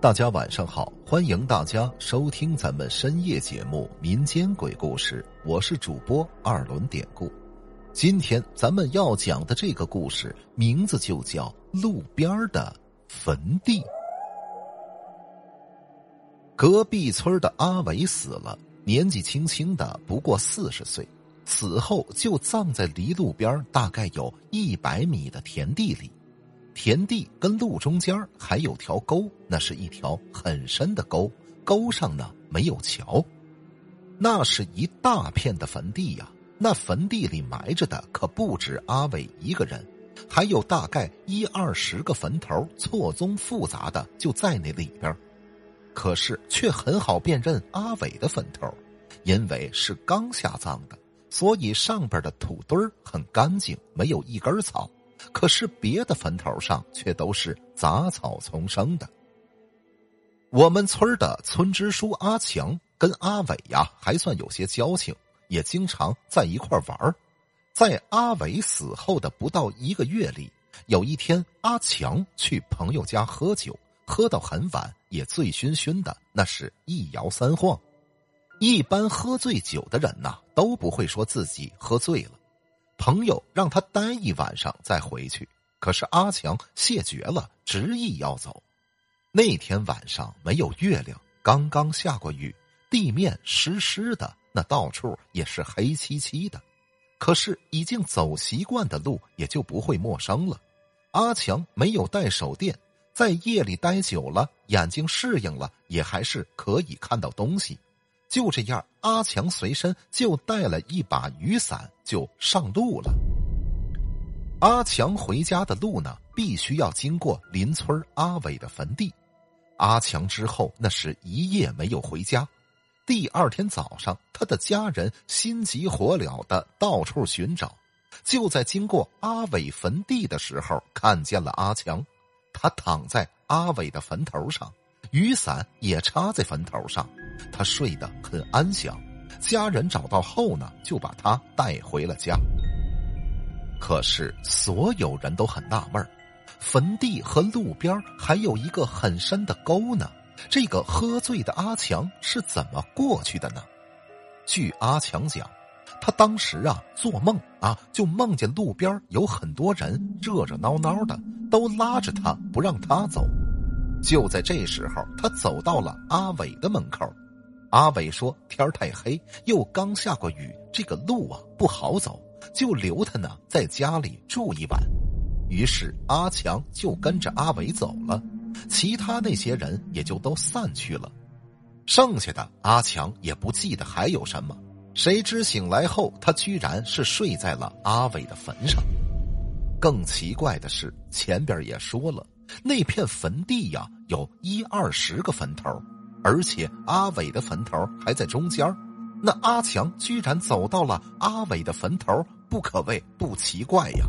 大家晚上好，欢迎大家收听咱们深夜节目《民间鬼故事》，我是主播二轮典故。今天咱们要讲的这个故事名字就叫《路边的坟地》。隔壁村的阿伟死了，年纪轻轻的，不过四十岁，死后就葬在离路边大概有一百米的田地里。田地跟路中间还有条沟，那是一条很深的沟，沟上呢没有桥。那是一大片的坟地呀，那坟地里埋着的可不止阿伟一个人，还有大概一二十个坟头，错综复杂的就在那里边。可是却很好辨认阿伟的坟头，因为是刚下葬的，所以上边的土堆很干净，没有一根草。可是别的坟头上却都是杂草丛生的。我们村的村支书阿强跟阿伟呀还算有些交情，也经常在一块玩在阿伟死后的不到一个月里，有一天阿强去朋友家喝酒，喝到很晚，也醉醺醺的，那是一摇三晃。一般喝醉酒的人呐，都不会说自己喝醉了。朋友让他待一晚上再回去，可是阿强谢绝了，执意要走。那天晚上没有月亮，刚刚下过雨，地面湿湿的，那到处也是黑漆漆的。可是已经走习惯的路，也就不会陌生了。阿强没有带手电，在夜里待久了，眼睛适应了，也还是可以看到东西。就这样，阿强随身就带了一把雨伞，就上路了。阿强回家的路呢，必须要经过邻村阿伟的坟地。阿强之后那是一夜没有回家。第二天早上，他的家人心急火燎的到处寻找，就在经过阿伟坟地的时候，看见了阿强。他躺在阿伟的坟头上，雨伞也插在坟头上。他睡得很安详，家人找到后呢，就把他带回了家。可是所有人都很纳闷坟地和路边还有一个很深的沟呢，这个喝醉的阿强是怎么过去的呢？据阿强讲，他当时啊做梦啊，就梦见路边有很多人热热闹闹的，都拉着他不让他走。就在这时候，他走到了阿伟的门口。阿伟说：“天太黑，又刚下过雨，这个路啊不好走，就留他呢在家里住一晚。”于是阿强就跟着阿伟走了，其他那些人也就都散去了。剩下的阿强也不记得还有什么，谁知醒来后，他居然是睡在了阿伟的坟上。更奇怪的是，前边也说了，那片坟地呀，有一二十个坟头。而且阿伟的坟头还在中间那阿强居然走到了阿伟的坟头，不可谓不奇怪呀。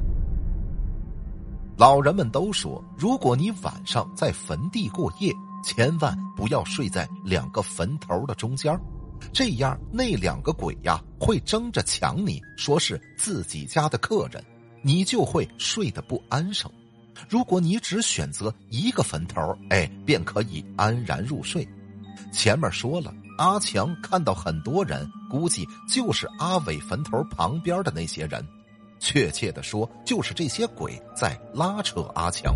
老人们都说，如果你晚上在坟地过夜，千万不要睡在两个坟头的中间这样那两个鬼呀会争着抢你，说是自己家的客人，你就会睡得不安生。如果你只选择一个坟头，哎，便可以安然入睡。前面说了，阿强看到很多人，估计就是阿伟坟头旁边的那些人。确切的说，就是这些鬼在拉扯阿强。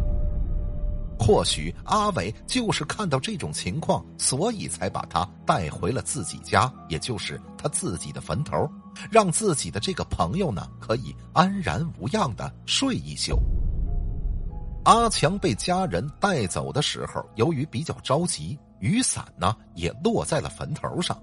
或许阿伟就是看到这种情况，所以才把他带回了自己家，也就是他自己的坟头，让自己的这个朋友呢可以安然无恙的睡一宿。阿强被家人带走的时候，由于比较着急。雨伞呢，也落在了坟头上。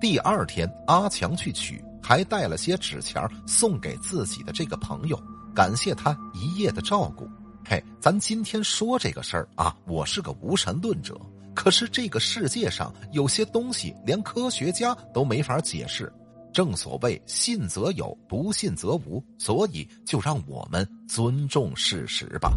第二天，阿强去取，还带了些纸钱送给自己的这个朋友，感谢他一夜的照顾。嘿，咱今天说这个事儿啊，我是个无神论者，可是这个世界上有些东西连科学家都没法解释。正所谓信则有，不信则无，所以就让我们尊重事实吧。